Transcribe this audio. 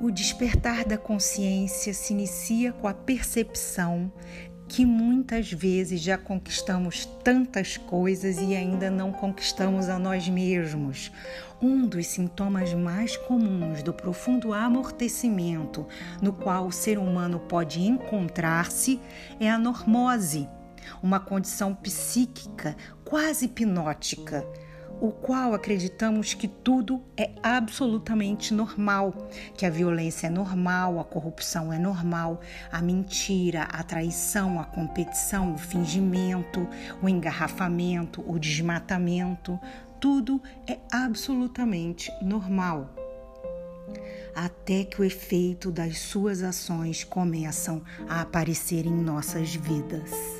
O despertar da consciência se inicia com a percepção que muitas vezes já conquistamos tantas coisas e ainda não conquistamos a nós mesmos. Um dos sintomas mais comuns do profundo amortecimento no qual o ser humano pode encontrar-se é a normose, uma condição psíquica quase hipnótica o qual acreditamos que tudo é absolutamente normal, que a violência é normal, a corrupção é normal, a mentira, a traição, a competição, o fingimento, o engarrafamento, o desmatamento, tudo é absolutamente normal. Até que o efeito das suas ações começam a aparecer em nossas vidas.